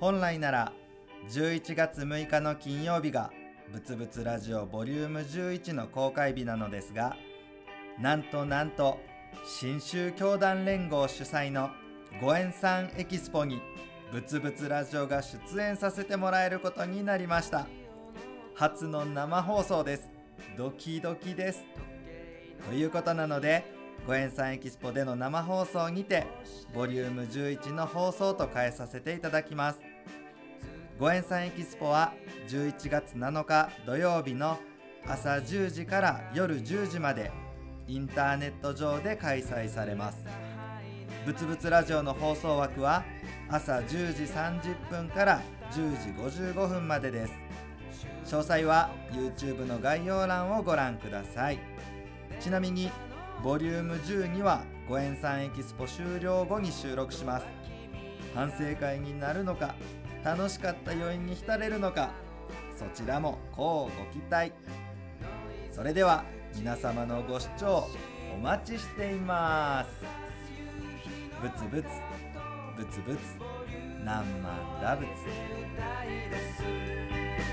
本来なら11月6日の金曜日がぶつぶつラジオボリューム11の公開日なのですがなんとなんと新州教団連合主催のご縁さんエキスポにぶつぶつラジオが出演させてもらえることになりました。初の生放送です。ドキドキです。ということなのでご縁さんエキスポでの生放送にてボリューム11の放送と変えさせていただきます。ご縁さんエキスポは11月7日土曜日の朝10時から夜10時までインターネット上で開催されます。ぶつぶつラジオの放送枠は朝10時30分から10時55分までです。詳細は YouTube の概要欄をご覧ください。ちなみにボリューム12はご縁さんエキスポ終了後に収録します。反省会になるのか楽しかった余韻に浸れるのかそちらもこうご期待。それでは皆様のご視聴お待ちしています。ぶつぶつぶつぶつ何万打仏。飛